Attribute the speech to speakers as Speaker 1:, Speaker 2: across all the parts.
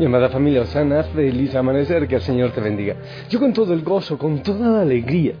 Speaker 1: Mi amada familia Osana, feliz amanecer, que el Señor te bendiga. Yo con todo el gozo, con toda la alegría.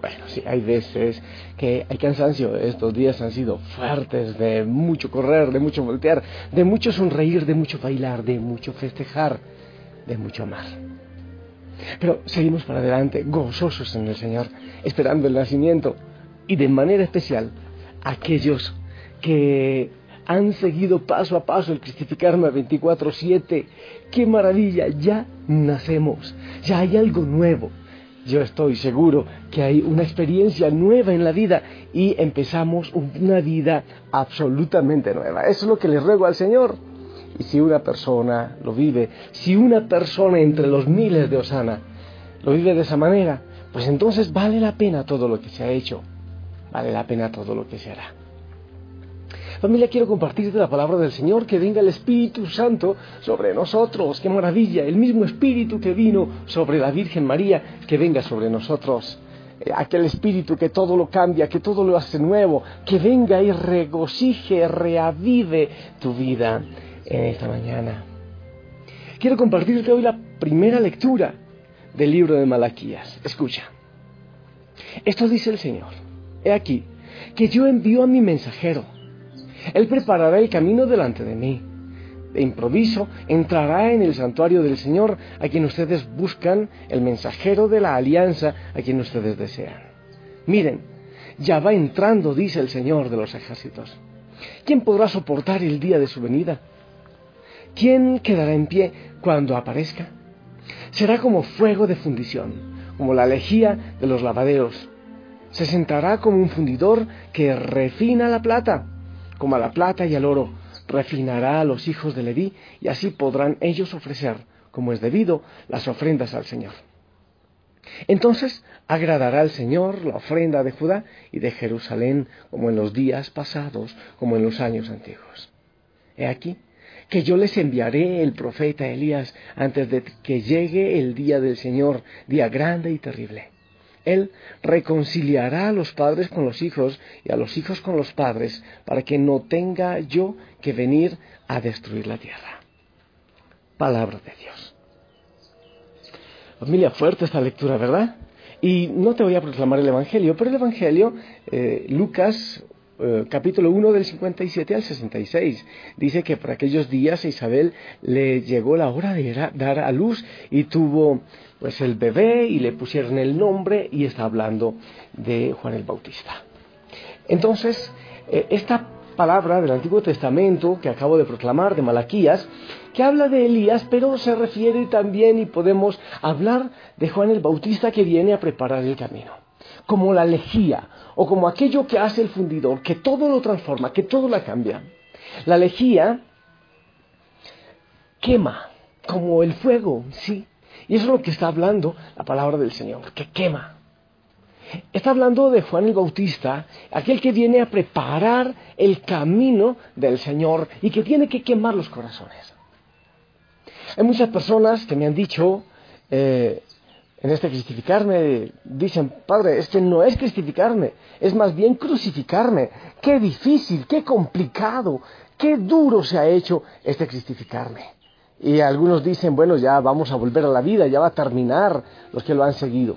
Speaker 1: Bueno, sí, hay veces que hay cansancio. Estos días han sido fuertes, de mucho correr, de mucho voltear, de mucho sonreír, de mucho bailar, de mucho festejar, de mucho amar. Pero seguimos para adelante, gozosos en el Señor, esperando el nacimiento. Y de manera especial, aquellos que han seguido paso a paso el cristificarme 24/7. ¡Qué maravilla! Ya nacemos, ya hay algo nuevo. Yo estoy seguro que hay una experiencia nueva en la vida y empezamos una vida absolutamente nueva. Eso es lo que le ruego al Señor. Y si una persona lo vive, si una persona entre los miles de Osana lo vive de esa manera, pues entonces vale la pena todo lo que se ha hecho, vale la pena todo lo que se hará. Familia, quiero compartirte la palabra del Señor, que venga el Espíritu Santo sobre nosotros. ¡Qué maravilla! El mismo Espíritu que vino sobre la Virgen María, que venga sobre nosotros. Eh, aquel Espíritu que todo lo cambia, que todo lo hace nuevo, que venga y regocije, reavive tu vida en esta mañana. Quiero compartirte hoy la primera lectura del libro de Malaquías. Escucha. Esto dice el Señor. He aquí que yo envío a mi mensajero él preparará el camino delante de mí. De improviso entrará en el santuario del Señor a quien ustedes buscan, el mensajero de la alianza a quien ustedes desean. Miren, ya va entrando, dice el Señor de los ejércitos. ¿Quién podrá soportar el día de su venida? ¿Quién quedará en pie cuando aparezca? Será como fuego de fundición, como la lejía de los lavaderos. Se sentará como un fundidor que refina la plata como a la plata y al oro, refinará a los hijos de Leví, y así podrán ellos ofrecer, como es debido, las ofrendas al Señor. Entonces agradará al Señor la ofrenda de Judá y de Jerusalén, como en los días pasados, como en los años antiguos. He aquí que yo les enviaré el profeta Elías antes de que llegue el día del Señor, día grande y terrible. Él reconciliará a los padres con los hijos y a los hijos con los padres para que no tenga yo que venir a destruir la tierra. Palabra de Dios. Familia, fuerte esta lectura, ¿verdad? Y no te voy a proclamar el Evangelio, pero el Evangelio, eh, Lucas eh, capítulo 1 del 57 al 66. Dice que por aquellos días a Isabel le llegó la hora de dar a luz y tuvo pues el bebé y le pusieron el nombre y está hablando de Juan el Bautista. Entonces, eh, esta palabra del Antiguo Testamento que acabo de proclamar, de Malaquías, que habla de Elías, pero se refiere también y podemos hablar de Juan el Bautista que viene a preparar el camino como la lejía o como aquello que hace el fundidor, que todo lo transforma, que todo la cambia. La lejía quema como el fuego, sí. Y eso es lo que está hablando la palabra del Señor, que quema. Está hablando de Juan el Bautista, aquel que viene a preparar el camino del Señor y que tiene que quemar los corazones. Hay muchas personas que me han dicho, eh, en este cristificarme, dicen, Padre, este no es cristificarme, es más bien crucificarme. Qué difícil, qué complicado, qué duro se ha hecho este cristificarme. Y algunos dicen, bueno, ya vamos a volver a la vida, ya va a terminar los que lo han seguido.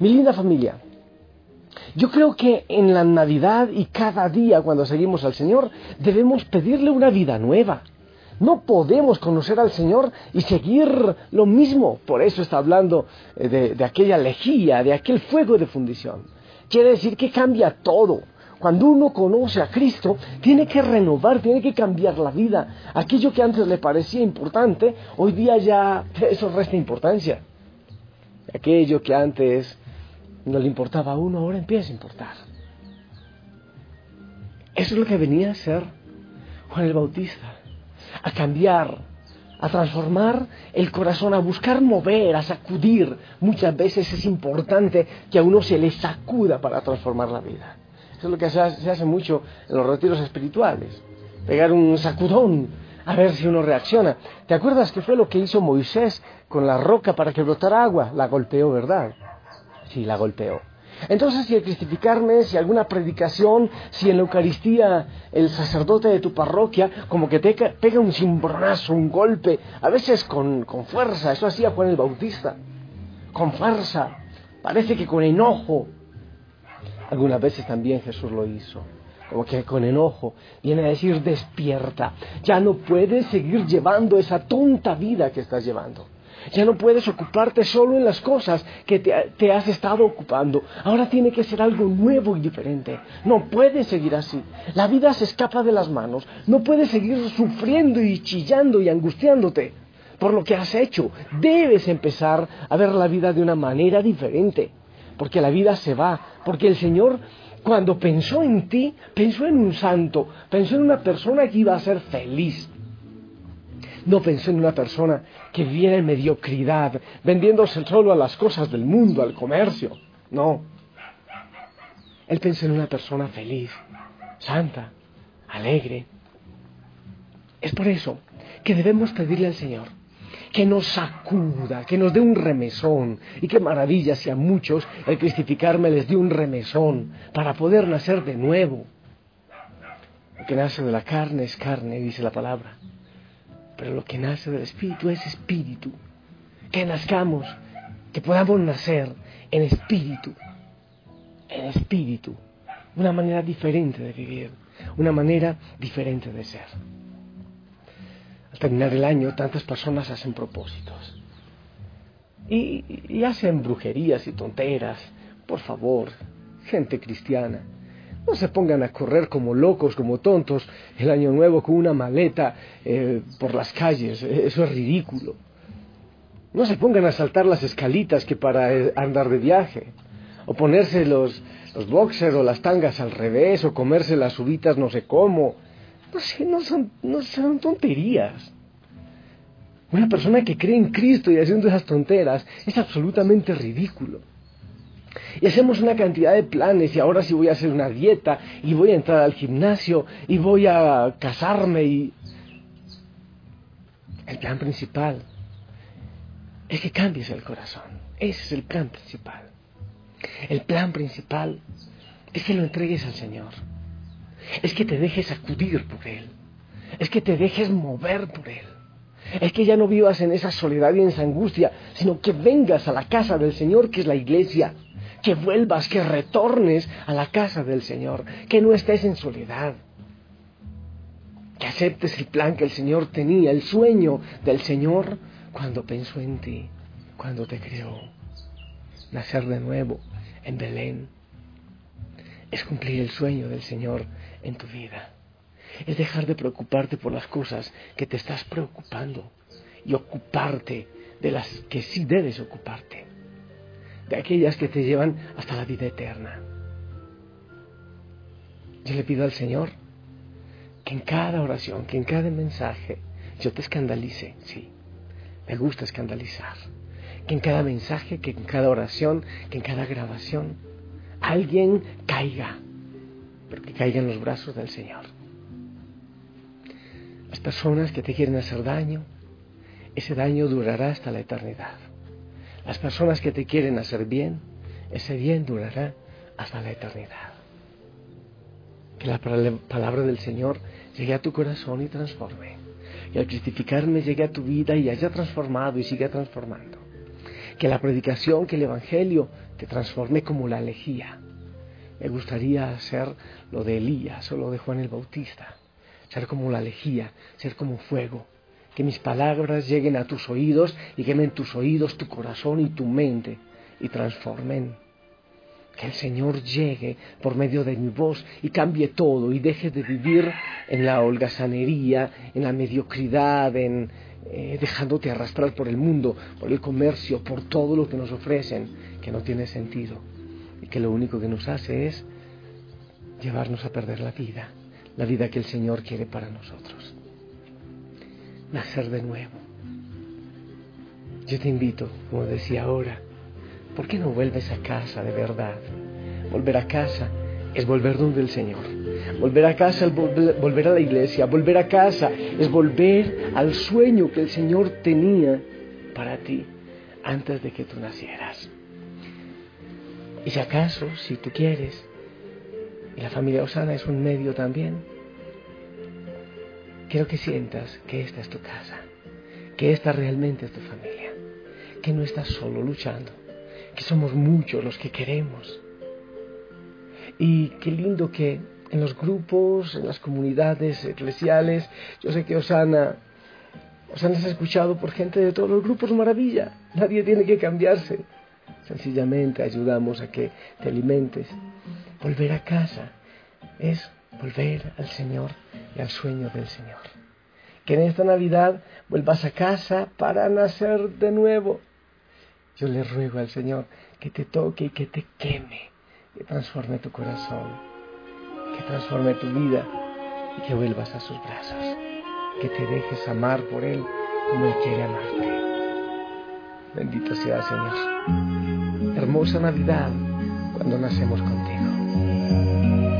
Speaker 1: Mi linda familia, yo creo que en la Navidad y cada día cuando seguimos al Señor debemos pedirle una vida nueva no podemos conocer al Señor y seguir lo mismo. Por eso está hablando eh, de, aquella lejía, de aquel fuego de fundición. Quiere decir que cambia todo. Cuando uno conoce a Cristo, tiene que renovar, tiene que cambiar la vida. Aquello que antes le parecía importante, hoy día ya eso resta importancia. Aquello que antes no le importaba a uno, ahora empieza a importar. Eso es lo que venía a ser Juan el Bautista a cambiar, a transformar el corazón, a buscar mover, a sacudir. Muchas veces es importante que a uno se le sacuda para transformar la vida. Eso es lo que se hace, mucho en los retiros espirituales. Pegar un sacudón a ver si uno reacciona. ¿Te acuerdas que fue lo que hizo Moisés con la roca para que brotara agua? La golpeó, ¿verdad? Sí, la golpeó. Entonces, si el cristificarme, si alguna predicación, si en la Eucaristía el sacerdote de tu parroquia como que te pega un cimbronazo, un golpe, a veces con, con fuerza, eso hacía Juan el Bautista, con fuerza, parece que con enojo. Algunas veces también Jesús lo hizo, como que con enojo, viene a decir despierta, ya no puedes seguir llevando esa tonta vida que estás llevando. Ya no puedes ocuparte solo en las cosas que te, has estado ocupando. Ahora tiene que ser algo nuevo y diferente. No puedes seguir así. La vida se escapa de las manos. No puedes seguir sufriendo y chillando y angustiándote por lo que has hecho. Debes empezar a ver la vida de una manera diferente. Porque la vida se va. Porque el Señor cuando pensó en ti, pensó en un santo, pensó en una persona que iba a ser feliz. No pensó en una persona que viviera en mediocridad, vendiéndose solo a las cosas del mundo, al comercio. No. Él pensó en una persona feliz, santa, alegre. Es por eso que debemos pedirle al Señor que nos sacuda, que nos dé un remesón. Y qué maravilla si a muchos el cristificarme les dio un remesón para poder nacer de nuevo. Lo que nace de la carne es carne, dice la palabra pero lo que nace del Espíritu es Espíritu. Que nazcamos, que podamos nacer en Espíritu, en Espíritu, una manera diferente de vivir, una manera diferente de ser. Al terminar el año, tantas personas hacen propósitos. Y, hacen brujerías y tonteras. Por favor, gente cristiana, no se pongan a correr como locos, como tontos, el año nuevo con una maleta eh, por las calles. E-, eso es ridículo. No se pongan a saltar las escalitas que para eh, andar de viaje. O ponerse los, los boxers o las tangas al revés, o comerse las uvitas no sé cómo. No sé, no son, no son tonterías. Una persona que cree en Cristo y haciendo esas tonteras es absolutamente ridículo. Y hacemos una cantidad de planes y ahora sí voy a hacer una dieta y voy a entrar al gimnasio y voy a casarme y... El plan principal es que cambies el corazón. Ese es el plan principal. El plan principal es que lo entregues al Señor. Es que te dejes acudir por Él. Es que te dejes mover por Él. Es que ya no vivas en esa soledad y en esa angustia, sino que vengas a la casa del Señor, que es la iglesia que vuelvas, que retornes a la casa del Señor, que no estés en soledad, que aceptes el plan que el Señor tenía, el sueño del Señor cuando pensó en ti, cuando te creó. Nacer de nuevo en Belén es cumplir el sueño del Señor en tu vida. Es dejar de preocuparte por las cosas que te estás preocupando y ocuparte de las que sí debes ocuparte de aquellas que te llevan hasta la vida eterna. Yo le pido al Señor que en cada oración, que en cada mensaje, yo te escandalice, sí, me gusta escandalizar, que en cada mensaje, que en cada oración, que en cada grabación, alguien caiga, porque caiga en los brazos del Señor. Las personas que te quieren hacer daño, ese daño durará hasta la eternidad. Las personas que te quieren hacer bien, ese bien durará hasta la eternidad. Que la palabra del Señor llegue a tu corazón y transforme. Que al cristificarme llegue a tu vida y haya transformado y siga transformando. Que la predicación, que el Evangelio te transforme como la elegía. Me gustaría hacer lo de Elías o lo de Juan el Bautista. Ser como la lejía, ser como fuego, que mis palabras lleguen a tus oídos y quemen tus oídos, tu corazón y tu mente y transformen. Que el Señor llegue por medio de mi voz y cambie todo y deje de vivir en la holgazanería, en la mediocridad, en eh, dejándote arrastrar por el mundo, por el comercio, por todo lo que nos ofrecen, que no tiene sentido y que lo único que nos hace es llevarnos a perder la vida, la vida que el Señor quiere para nosotros nacer de nuevo. Yo te invito, como decía ahora, ¿por qué no vuelves a casa de verdad? Volver a casa es volver donde el Señor. Volver a casa es volver a la iglesia. Volver a casa es volver al sueño que el Señor tenía para ti antes de que tú nacieras. Y si acaso, si tú quieres, y la familia Osana es un medio también, quiero que sientas que esta es tu casa, que esta realmente es tu familia, que no estás solo luchando, que somos muchos los que queremos. Y qué lindo que en los grupos, en las comunidades eclesiales, yo sé que Osana, Osana es escuchado por gente de todos los grupos, maravilla, nadie tiene que cambiarse. Sencillamente ayudamos a que te alimentes. Volver a casa es volver al Señor y al sueño del Señor. Que en esta Navidad vuelvas a casa para nacer de nuevo. Yo le ruego al Señor que te toque y que te queme, que transforme tu corazón, que transforme tu vida y que vuelvas a sus brazos, que te dejes amar por Él como Él quiere amarte. Bendito sea Señor. Hermosa Navidad cuando nacemos contigo.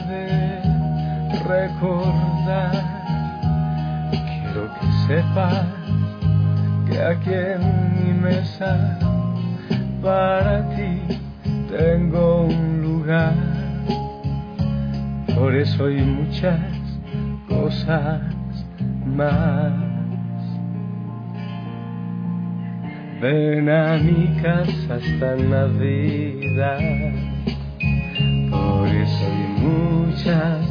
Speaker 1: recordar quiero que sepas que aquí en mi mesa para ti tengo un lugar. Por eso hay muchas cosas más. Ven a mi casa esta Navidad. Por eso hay muchas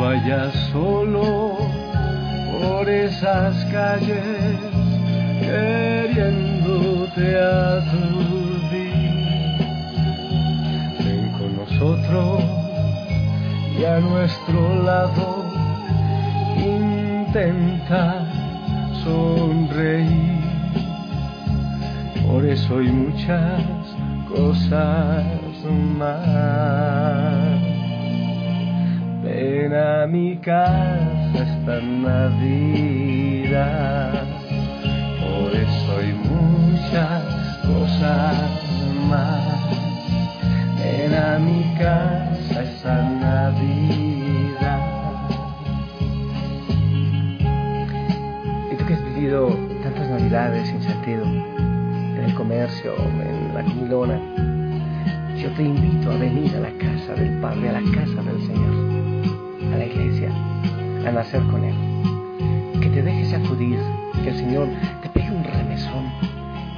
Speaker 1: Vayas solo por esas calles queriéndote aturdir. Ven con nosotros y a nuestro lado intenta sonreír. Por eso hay muchas cosas más. Ven a mi casa esta Navidad. Por eso hay muchas cosas más. Ven a mi casa esta Navidad. Y tú que has vivido tantas Navidades sin sentido, en el comercio, en la comilona, yo te invito a venir a la casa del Padre, a la casa del nacer con Él. Que te dejes acudir, que el Señor te pegue un remesón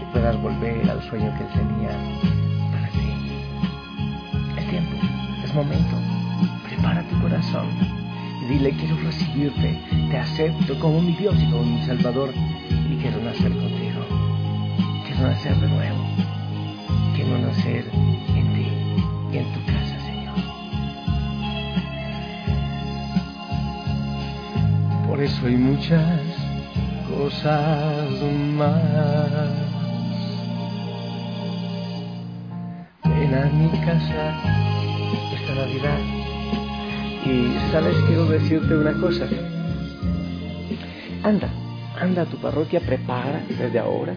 Speaker 1: y puedas volver al sueño que Él tenía para ti. Es tiempo, es momento. Prepara tu corazón y dile, quiero recibirte, te acepto como mi Dios y como mi Salvador y quiero nacer contigo. Quiero nacer de nuevo. Quiero nacer eso hay muchas cosas más. Ven a mi casa esta Navidad. Y sabes, quiero decirte una cosa. Anda, anda a tu parroquia, prepara desde ahora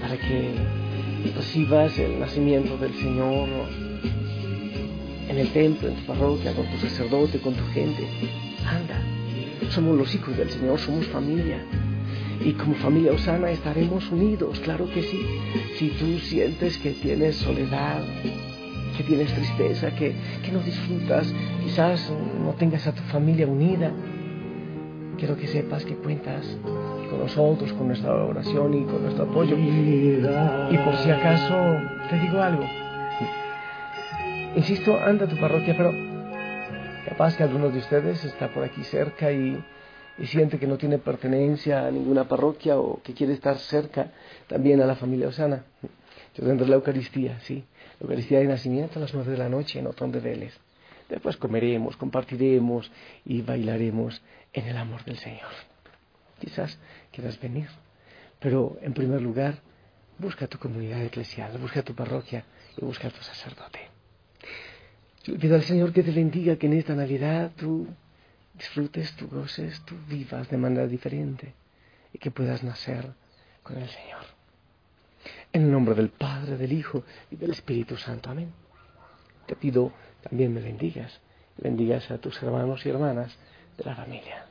Speaker 1: para que recibas el nacimiento del Señor en el templo, en tu parroquia, con tu sacerdote, con tu gente. Anda, somos los hijos del Señor, somos familia. Y como familia Osana estaremos unidos, claro que sí. Si tú sientes que tienes soledad, que tienes tristeza, que, que no disfrutas, quizás no tengas a tu familia unida, quiero que sepas que cuentas con nosotros, con nuestra oración y con nuestro apoyo. Y por si acaso te digo algo. Insisto, anda a tu parroquia, pero capaz que alguno de ustedes está por aquí cerca y, y siente que no tiene pertenencia a ninguna parroquia o que quiere estar cerca también a la familia Osana. Yo tendré la Eucaristía, sí, la Eucaristía de nacimiento a las nueve de la noche en Otón de Vélez. Después comeremos, compartiremos y bailaremos en el amor del Señor. Quizás quieras venir, pero en primer lugar, busca tu comunidad eclesial, busca tu parroquia y busca a tu sacerdote. Pido al Señor que te bendiga, que en esta Navidad tú disfrutes, tú goces, tú vivas de manera diferente y que puedas nacer con el Señor. En el nombre del Padre, del Hijo y del Espíritu Santo. Amén. Te pido también me bendigas, bendigas a tus hermanos y hermanas de la familia.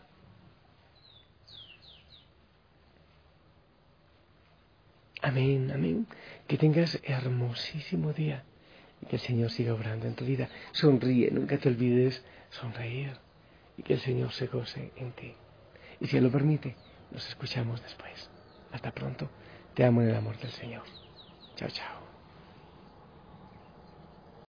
Speaker 1: Amén, amén. Que tengas hermosísimo día y que el Señor siga obrando en tu vida. Sonríe, nunca te olvides sonreír y que el Señor se goce en ti. Y si Él lo permite, nos escuchamos después. Hasta pronto. Te amo en el amor del Señor. Chao, chao.